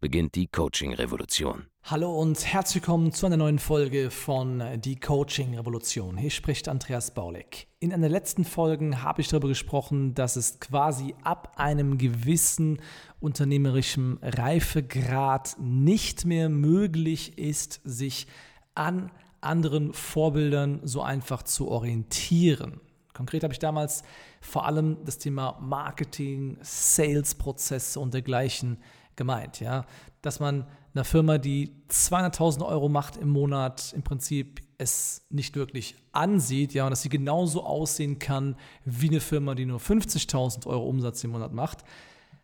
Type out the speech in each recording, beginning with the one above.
beginnt die Coaching-Revolution. Hallo und herzlich willkommen zu einer neuen Folge von Die Coaching Revolution. Hier spricht Andreas Baulig. In einer letzten Folge habe ich darüber gesprochen, dass es quasi ab einem gewissen unternehmerischen Reifegrad nicht mehr möglich ist, sich an anderen Vorbildern so einfach zu orientieren. Konkret habe ich damals vor allem das Thema Marketing, Sales-Prozesse und dergleichen gemeint. Ja? Dass man einer Firma, die 200.000 Euro macht im Monat, im Prinzip es nicht wirklich ansieht, ja, und dass sie genauso aussehen kann wie eine Firma, die nur 50.000 Euro Umsatz im Monat macht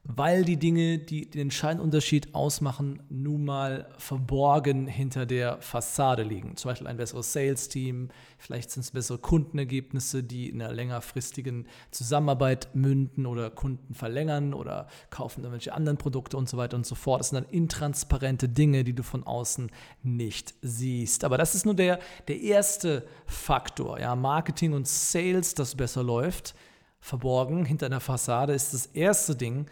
weil die Dinge, die den entscheidenden Unterschied ausmachen, nun mal verborgen hinter der Fassade liegen. Zum Beispiel ein besseres Sales-Team, vielleicht sind es bessere Kundenergebnisse, die in einer längerfristigen Zusammenarbeit münden oder Kunden verlängern oder kaufen irgendwelche anderen Produkte und so weiter und so fort. Das sind dann intransparente Dinge, die du von außen nicht siehst. Aber das ist nur der, der erste Faktor. Ja, Marketing und Sales, das besser läuft verborgen hinter einer Fassade ist das erste Ding,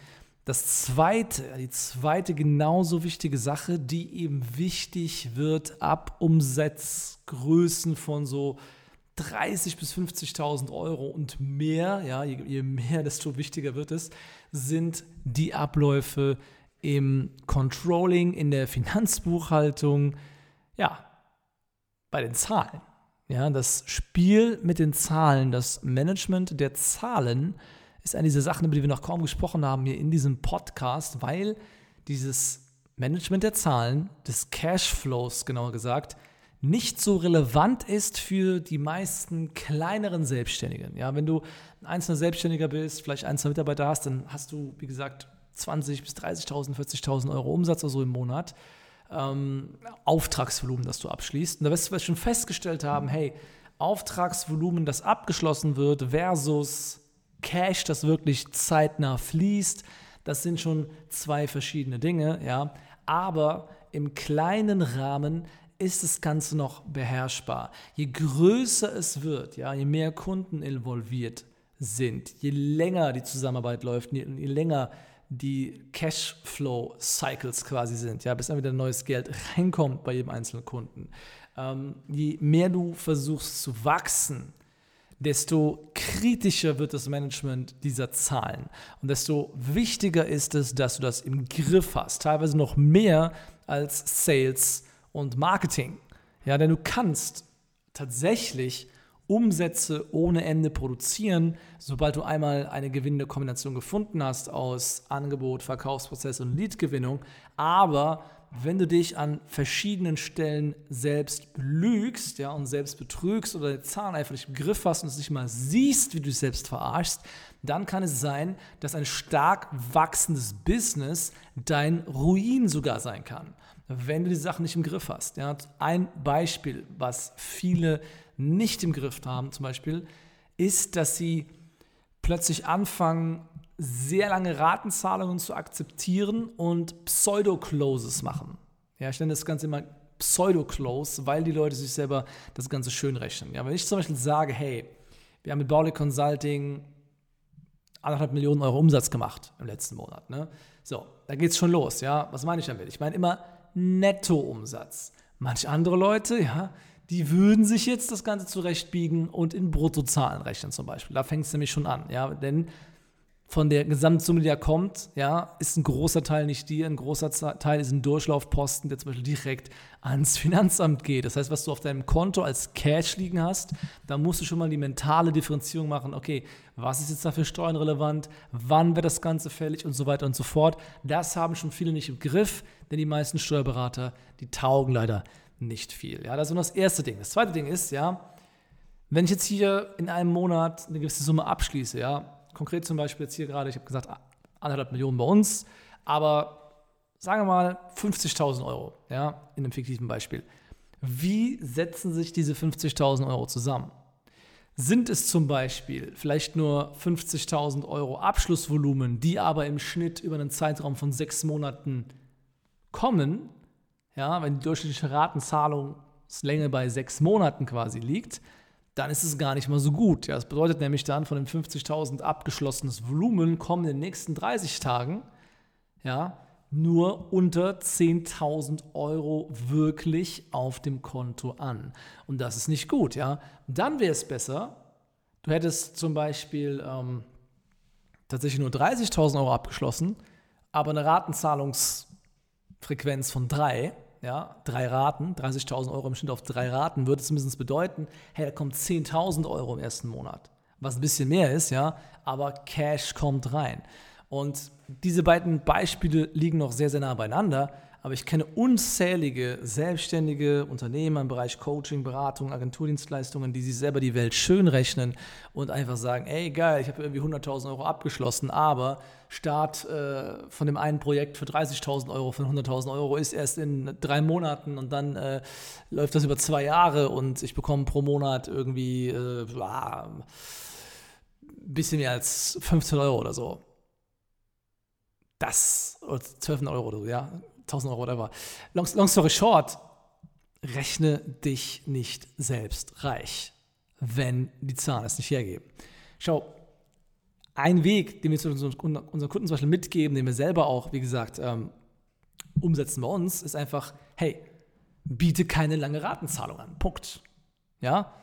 das zweite, die zweite genauso wichtige Sache, die eben wichtig wird ab Umsatzgrößen von so 30 bis 50.000 Euro und mehr, ja, je, je, mehr, desto wichtiger wird es, sind die Abläufe im Controlling, in der Finanzbuchhaltung, ja, bei den Zahlen. Ja, das Spiel mit den Zahlen, das Management der Zahlen ist eine dieser Sachen, über die wir noch kaum gesprochen haben hier in diesem Podcast, weil dieses Management der Zahlen, des Cashflows genauer gesagt, nicht so relevant ist für die meisten kleineren Selbstständigen. Ja, wenn du ein einzelner Selbstständiger bist, vielleicht ein, zwei Mitarbeiter hast, dann hast du, wie gesagt, 20.000 bis 30.000, 40.000 Euro Umsatz oder so im Monat. Ähm, Auftragsvolumen, das du abschließt. Und da wirst du schon festgestellt haben, hey, Auftragsvolumen, das abgeschlossen wird, versus Cash, das wirklich zeitnah fließt. Das sind schon zwei verschiedene Dinge, ja. Aber im kleinen Rahmen ist das Ganze noch beherrschbar. Je größer es wird, ja, je mehr Kunden involviert sind, je länger die Zusammenarbeit läuft, je, je länger die Cashflow-Cycles quasi sind, ja, bis dann wieder neues Geld reinkommt bei jedem einzelnen Kunden. Ähm, je mehr du versuchst zu wachsen, desto kritischer wird das Management dieser Zahlen. Und desto wichtiger ist es, dass du das im Griff hast. Teilweise noch mehr als Sales und Marketing. Ja, denn du kannst tatsächlich Umsätze ohne Ende produzieren, sobald du einmal eine gewinnende Kombination gefunden hast aus Angebot, Verkaufsprozess und Leadgewinnung. Aber wenn du dich an verschiedenen Stellen selbst belügst ja, und selbst betrügst oder die Zahlen einfach nicht im Griff hast und es nicht mal siehst, wie du dich selbst verarschst, dann kann es sein, dass ein stark wachsendes Business dein Ruin sogar sein kann, wenn du die Sachen nicht im Griff hast. Ja. Ein Beispiel, was viele nicht im Griff haben, zum Beispiel, ist, dass sie plötzlich anfangen, sehr lange Ratenzahlungen zu akzeptieren und Pseudo-Closes machen. Ja, ich nenne das Ganze immer Pseudo-Close, weil die Leute sich selber das Ganze schön rechnen. Ja, wenn ich zum Beispiel sage, hey, wir haben mit Baulig Consulting anderthalb Millionen Euro Umsatz gemacht im letzten Monat. Ne? So, da geht es schon los. Ja, was meine ich damit? Ich meine immer Nettoumsatz. Manche andere Leute, ja, die würden sich jetzt das Ganze zurechtbiegen und in Bruttozahlen rechnen zum Beispiel. Da fängt es nämlich schon an, ja, denn von der Gesamtsumme, die da kommt, ja, ist ein großer Teil nicht dir, ein großer Teil ist ein Durchlaufposten, der zum Beispiel direkt ans Finanzamt geht. Das heißt, was du auf deinem Konto als Cash liegen hast, da musst du schon mal die mentale Differenzierung machen. Okay, was ist jetzt dafür steuernrelevant? Wann wird das Ganze fällig und so weiter und so fort. Das haben schon viele nicht im Griff, denn die meisten Steuerberater, die taugen leider nicht viel. Ja, das ist nur das erste Ding. Das zweite Ding ist, ja, Wenn ich jetzt hier in einem Monat eine gewisse Summe abschließe, ja, konkret zum Beispiel jetzt hier gerade, ich habe gesagt, anderthalb Millionen bei uns, aber sagen wir mal 50.000 Euro, ja, in einem fiktiven Beispiel. Wie setzen sich diese 50.000 Euro zusammen? Sind es zum Beispiel vielleicht nur 50.000 Euro Abschlussvolumen, die aber im Schnitt über einen Zeitraum von sechs Monaten kommen, ja, wenn die durchschnittliche Ratenzahlungslänge bei sechs Monaten quasi liegt, dann ist es gar nicht mal so gut. Ja, das bedeutet nämlich dann, von den 50.000 abgeschlossenes Volumen kommen in den nächsten 30 Tagen ja, nur unter 10.000 Euro wirklich auf dem Konto an. Und das ist nicht gut. Ja? Dann wäre es besser, du hättest zum Beispiel ähm, tatsächlich nur 30.000 Euro abgeschlossen, aber eine Ratenzahlungsfrequenz von 3. Ja, drei Raten, 30.000 Euro im Schnitt auf drei Raten, würde zumindest bedeuten, hey, da kommen 10.000 Euro im ersten Monat. Was ein bisschen mehr ist, ja, aber Cash kommt rein. Und diese beiden Beispiele liegen noch sehr, sehr nah beieinander. Aber ich kenne unzählige selbstständige Unternehmer im Bereich Coaching, Beratung, Agenturdienstleistungen, die sich selber die Welt schön rechnen und einfach sagen, ey geil, ich habe irgendwie 100.000 Euro abgeschlossen, aber Start äh, von dem einen Projekt für 30.000 Euro, von 100.000 Euro ist erst in drei Monaten und dann äh, läuft das über zwei Jahre und ich bekomme pro Monat irgendwie äh, ein bisschen mehr als 15 Euro oder so. Das, oder 12 Euro oder so, ja, 1000 Euro, whatever. Long, long story short, rechne dich nicht selbst reich, wenn die Zahlen es nicht hergeben. Schau, ein Weg, den wir unseren Kunden zum Beispiel mitgeben, den wir selber auch, wie gesagt, ähm, umsetzen bei uns, ist einfach, hey, biete keine lange Ratenzahlung an. Punkt. Ja?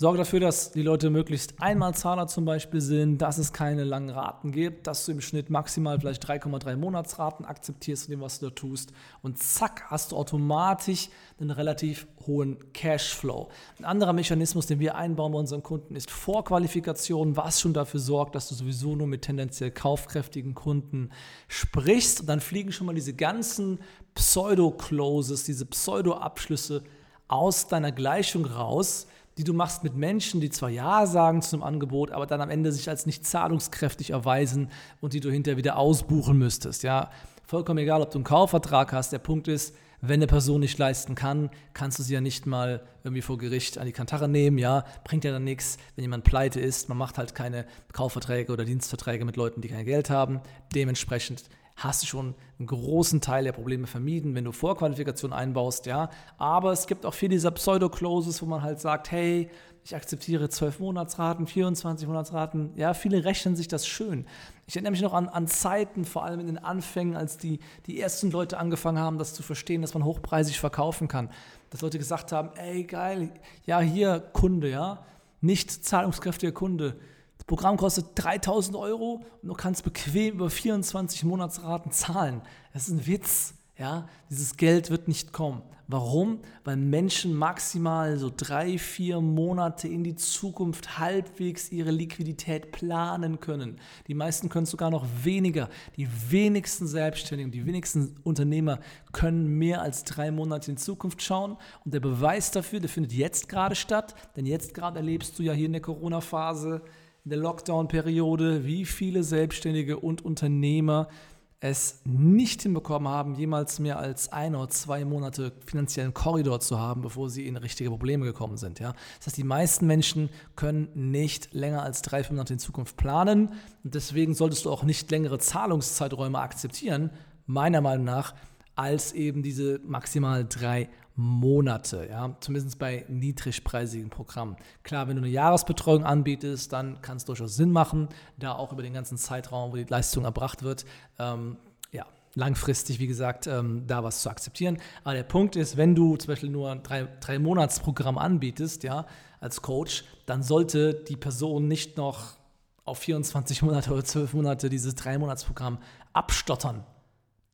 Sorge dafür, dass die Leute möglichst Einmalzahler zum Beispiel sind, dass es keine langen Raten gibt, dass du im Schnitt maximal vielleicht 3,3 Monatsraten akzeptierst in dem, was du da tust. Und zack, hast du automatisch einen relativ hohen Cashflow. Ein anderer Mechanismus, den wir einbauen bei unseren Kunden, ist Vorqualifikation, was schon dafür sorgt, dass du sowieso nur mit tendenziell kaufkräftigen Kunden sprichst. Und dann fliegen schon mal diese ganzen Pseudo-Closes, diese Pseudo-Abschlüsse aus deiner Gleichung raus die du machst mit Menschen, die zwar Ja sagen zum Angebot, aber dann am Ende sich als nicht zahlungskräftig erweisen und die du hinterher wieder ausbuchen müsstest. Ja, vollkommen egal, ob du einen Kaufvertrag hast. Der Punkt ist, wenn eine Person nicht leisten kann, kannst du sie ja nicht mal irgendwie vor Gericht an die Kantare nehmen, ja, bringt ja dann nichts, wenn jemand pleite ist. Man macht halt keine Kaufverträge oder Dienstverträge mit Leuten, die kein Geld haben. Dementsprechend hast du schon einen großen Teil der Probleme vermieden, wenn du Vorqualifikation einbaust, ja. Aber es gibt auch viele dieser Pseudo-Closes, wo man halt sagt, hey, ich akzeptiere 12 Monatsraten, 24 Monatsraten. Ja, viele rechnen sich das schön. Ich erinnere mich noch an, an Zeiten, vor allem in den Anfängen, als die, die ersten Leute angefangen haben, das zu verstehen, dass man hochpreisig verkaufen kann. Dass Leute gesagt haben, ey, geil, ja, hier Kunde, ja, nicht zahlungskräftiger Kunde Programm kostet 3000 Euro und du kannst bequem über 24 Monatsraten zahlen. Das ist ein Witz. Ja, dieses Geld wird nicht kommen. Warum? Weil Menschen maximal so drei, vier Monate in die Zukunft halbwegs ihre Liquidität planen können. Die meisten können sogar noch weniger. Die wenigsten Selbstständigen, die wenigsten Unternehmer können mehr als drei Monate in die Zukunft schauen. Und der Beweis dafür, der findet jetzt gerade statt. Denn jetzt gerade erlebst du ja hier in der Corona-Phase der Lockdown-Periode, wie viele Selbstständige und Unternehmer es nicht hinbekommen haben, jemals mehr als ein oder zwei Monate finanziellen Korridor zu haben, bevor sie in richtige Probleme gekommen sind. Ja? Das heißt, die meisten Menschen können nicht länger als drei, fünf Monate in Zukunft planen und deswegen solltest du auch nicht längere Zahlungszeiträume akzeptieren, meiner Meinung nach, als eben diese maximal drei Monate, ja, zumindest bei niedrigpreisigen Programmen. Klar, wenn du eine Jahresbetreuung anbietest, dann kann es durchaus Sinn machen, da auch über den ganzen Zeitraum, wo die Leistung erbracht wird, ähm, ja, langfristig, wie gesagt, ähm, da was zu akzeptieren. Aber der Punkt ist, wenn du zum Beispiel nur ein drei, drei Monatsprogramm anbietest, ja, als Coach, dann sollte die Person nicht noch auf 24 Monate oder 12 Monate dieses drei Monatsprogramm abstottern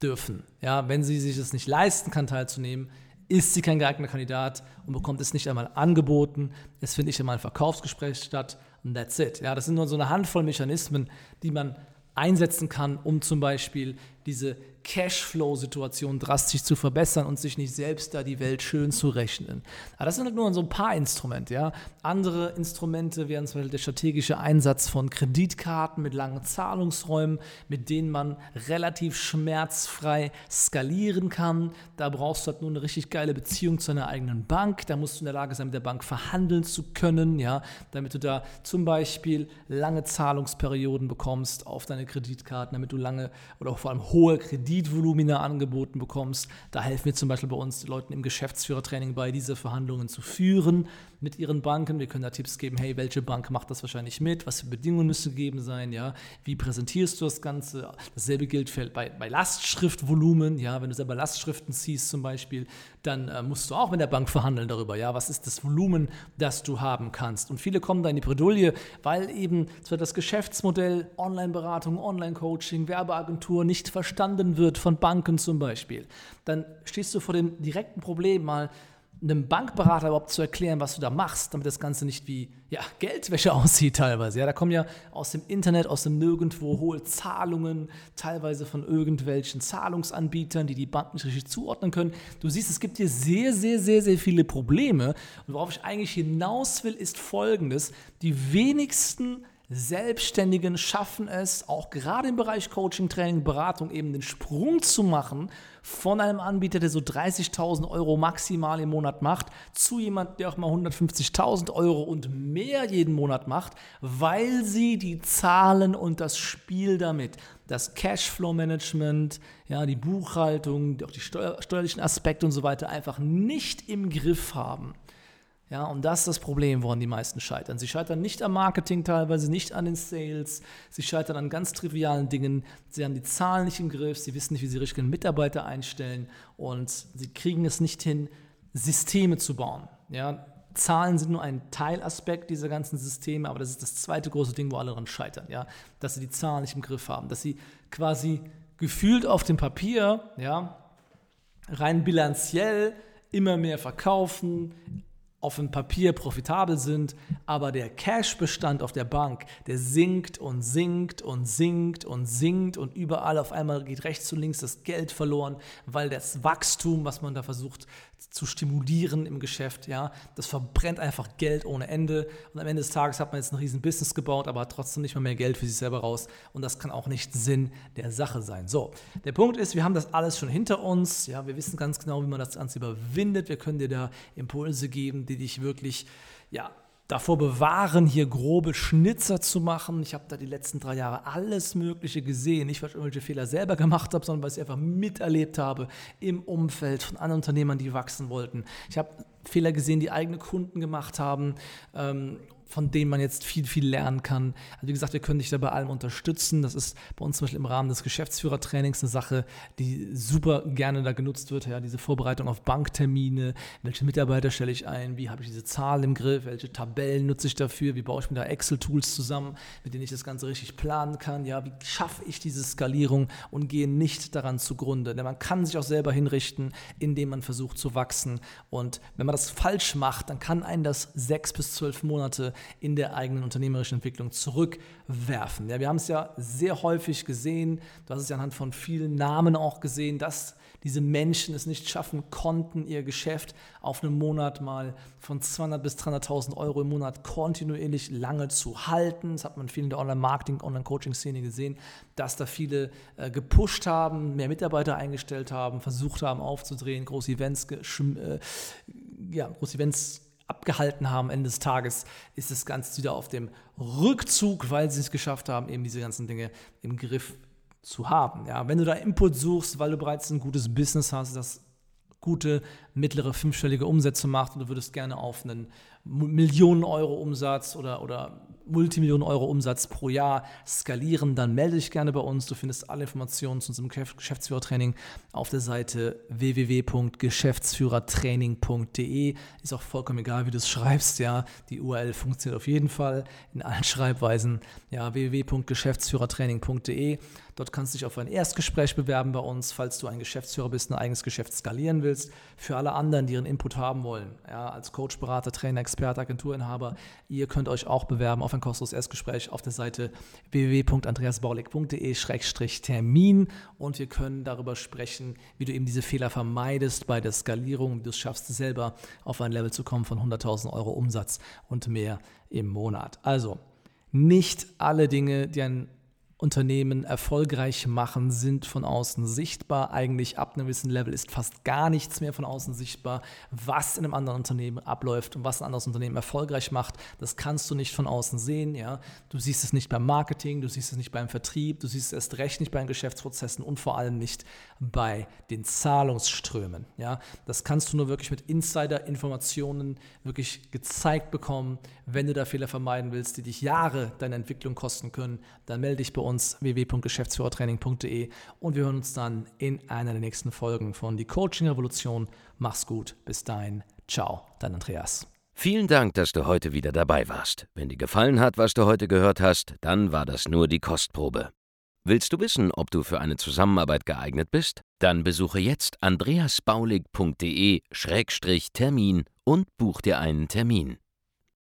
dürfen. Ja, wenn sie sich es nicht leisten kann, teilzunehmen, ist sie kein geeigneter Kandidat und bekommt es nicht einmal angeboten. Es findet nicht einmal ein Verkaufsgespräch statt und that's it. Ja, das sind nur so eine Handvoll Mechanismen, die man einsetzen kann, um zum Beispiel diese Cashflow-Situation drastisch zu verbessern und sich nicht selbst da die Welt schön zu rechnen. Aber das sind halt nur so ein paar Instrumente. Ja. Andere Instrumente wären zum Beispiel der strategische Einsatz von Kreditkarten mit langen Zahlungsräumen, mit denen man relativ schmerzfrei skalieren kann. Da brauchst du halt nur eine richtig geile Beziehung zu einer eigenen Bank. Da musst du in der Lage sein, mit der Bank verhandeln zu können, ja, damit du da zum Beispiel lange Zahlungsperioden bekommst auf deine Kreditkarten, damit du lange oder auch vor allem hohe Kreditvolumina angeboten bekommst. Da helfen wir zum Beispiel bei uns Leuten im Geschäftsführertraining bei, diese Verhandlungen zu führen mit ihren Banken. Wir können da Tipps geben, hey, welche Bank macht das wahrscheinlich mit? Was für Bedingungen müssen gegeben sein? Ja? Wie präsentierst du das Ganze? Dasselbe gilt für, bei, bei Lastschriftvolumen. Ja? Wenn du selber Lastschriften ziehst zum Beispiel, dann äh, musst du auch mit der Bank verhandeln darüber. Ja? Was ist das Volumen, das du haben kannst? Und viele kommen da in die Bredouille, weil eben zwar das Geschäftsmodell Online-Beratung, Online-Coaching, Werbeagentur nicht verstanden wird von Banken zum Beispiel. Dann stehst du vor dem direkten Problem mal, einem Bankberater überhaupt zu erklären, was du da machst, damit das Ganze nicht wie ja, Geldwäsche aussieht teilweise. Ja, da kommen ja aus dem Internet, aus dem Nirgendwo hohe Zahlungen, teilweise von irgendwelchen Zahlungsanbietern, die die Banken nicht richtig zuordnen können. Du siehst, es gibt hier sehr, sehr, sehr, sehr viele Probleme. Und worauf ich eigentlich hinaus will, ist Folgendes. Die wenigsten Selbstständigen schaffen es, auch gerade im Bereich Coaching, Training, Beratung, eben den Sprung zu machen von einem Anbieter, der so 30.000 Euro maximal im Monat macht, zu jemandem, der auch mal 150.000 Euro und mehr jeden Monat macht, weil sie die Zahlen und das Spiel damit, das Cashflow-Management, ja, die Buchhaltung, auch die steuer steuerlichen Aspekte und so weiter einfach nicht im Griff haben. Ja, und das ist das Problem, woran die meisten scheitern. Sie scheitern nicht am Marketing teilweise, nicht an den Sales, sie scheitern an ganz trivialen Dingen, sie haben die Zahlen nicht im Griff, sie wissen nicht, wie sie richtigen Mitarbeiter einstellen. Und sie kriegen es nicht hin, Systeme zu bauen. Ja, Zahlen sind nur ein Teilaspekt dieser ganzen Systeme, aber das ist das zweite große Ding, wo alle daran scheitern, ja, dass sie die Zahlen nicht im Griff haben, dass sie quasi gefühlt auf dem Papier, ja, rein bilanziell immer mehr verkaufen, auf dem Papier profitabel sind, aber der Cash-Bestand auf der Bank, der sinkt und sinkt und sinkt und sinkt und überall auf einmal geht rechts und links das Geld verloren, weil das Wachstum, was man da versucht zu stimulieren im Geschäft, ja, das verbrennt einfach Geld ohne Ende. Und am Ende des Tages hat man jetzt ein riesen Business gebaut, aber hat trotzdem nicht mal mehr Geld für sich selber raus. Und das kann auch nicht Sinn der Sache sein. So, der Punkt ist, wir haben das alles schon hinter uns, ja, wir wissen ganz genau, wie man das Ganze überwindet, wir können dir da Impulse geben, die dich wirklich, ja, davor bewahren, hier grobe Schnitzer zu machen. Ich habe da die letzten drei Jahre alles Mögliche gesehen. Nicht, weil ich irgendwelche Fehler selber gemacht habe, sondern weil ich einfach miterlebt habe im Umfeld von anderen Unternehmern, die wachsen wollten. Ich habe Fehler gesehen, die eigene Kunden gemacht haben. Ähm, von denen man jetzt viel, viel lernen kann. Also wie gesagt, wir können dich da bei allem unterstützen. Das ist bei uns zum Beispiel im Rahmen des Geschäftsführertrainings eine Sache, die super gerne da genutzt wird. Ja, diese Vorbereitung auf Banktermine, welche Mitarbeiter stelle ich ein, wie habe ich diese Zahlen im Griff, welche Tabellen nutze ich dafür, wie baue ich mir da Excel-Tools zusammen, mit denen ich das Ganze richtig planen kann. Ja, wie schaffe ich diese Skalierung und gehe nicht daran zugrunde. Denn man kann sich auch selber hinrichten, indem man versucht zu wachsen. Und wenn man das falsch macht, dann kann einen das sechs bis zwölf Monate in der eigenen unternehmerischen Entwicklung zurückwerfen. Ja, wir haben es ja sehr häufig gesehen, du hast es ja anhand von vielen Namen auch gesehen, dass diese Menschen es nicht schaffen konnten, ihr Geschäft auf einen Monat mal von 200 bis 300.000 Euro im Monat kontinuierlich lange zu halten. Das hat man viel in der Online-Marketing, Online-Coaching-Szene gesehen, dass da viele äh, gepusht haben, mehr Mitarbeiter eingestellt haben, versucht haben aufzudrehen, große Events, äh, ja, große Events abgehalten haben Ende des Tages, ist das Ganze wieder auf dem Rückzug, weil sie es geschafft haben, eben diese ganzen Dinge im Griff zu haben. Ja, wenn du da Input suchst, weil du bereits ein gutes Business hast, das gute mittlere fünfstellige Umsätze macht und du würdest gerne auf einen Millionen Euro Umsatz oder, oder Multimillionen Euro Umsatz pro Jahr skalieren, dann melde dich gerne bei uns. Du findest alle Informationen zu unserem Geschäftsführertraining auf der Seite www.geschäftsführertraining.de. Ist auch vollkommen egal, wie du es schreibst, ja. Die URL funktioniert auf jeden Fall in allen Schreibweisen. Ja, www.geschäftsführertraining.de. Dort kannst du dich auf ein Erstgespräch bewerben bei uns, falls du ein Geschäftsführer bist, ein eigenes Geschäft skalieren willst. Für alle anderen, die ihren Input haben wollen, ja, als Coach, Berater, Trainer, Experte, Agenturinhaber. Ihr könnt euch auch bewerben auf ein kostenloses Erstgespräch auf der Seite www.andreasbaulig.de-termin und wir können darüber sprechen, wie du eben diese Fehler vermeidest bei der Skalierung, wie du es schaffst, selber auf ein Level zu kommen von 100.000 Euro Umsatz und mehr im Monat. Also, nicht alle Dinge, die ein Unternehmen erfolgreich machen, sind von außen sichtbar. Eigentlich ab einem gewissen Level ist fast gar nichts mehr von außen sichtbar. Was in einem anderen Unternehmen abläuft und was ein anderes Unternehmen erfolgreich macht, das kannst du nicht von außen sehen. Ja? Du siehst es nicht beim Marketing, du siehst es nicht beim Vertrieb, du siehst es erst recht nicht bei den Geschäftsprozessen und vor allem nicht bei den Zahlungsströmen. Ja? Das kannst du nur wirklich mit Insider-Informationen wirklich gezeigt bekommen. Wenn du da Fehler vermeiden willst, die dich Jahre deine Entwicklung kosten können, dann melde dich bei uns www.geschäftsführertraining.de und wir hören uns dann in einer der nächsten Folgen von Die Coaching Revolution. Mach's gut, bis dahin. Ciao, dein Andreas. Vielen Dank, dass du heute wieder dabei warst. Wenn dir gefallen hat, was du heute gehört hast, dann war das nur die Kostprobe. Willst du wissen, ob du für eine Zusammenarbeit geeignet bist? Dann besuche jetzt andreasbaulig.de-termin und buch dir einen Termin.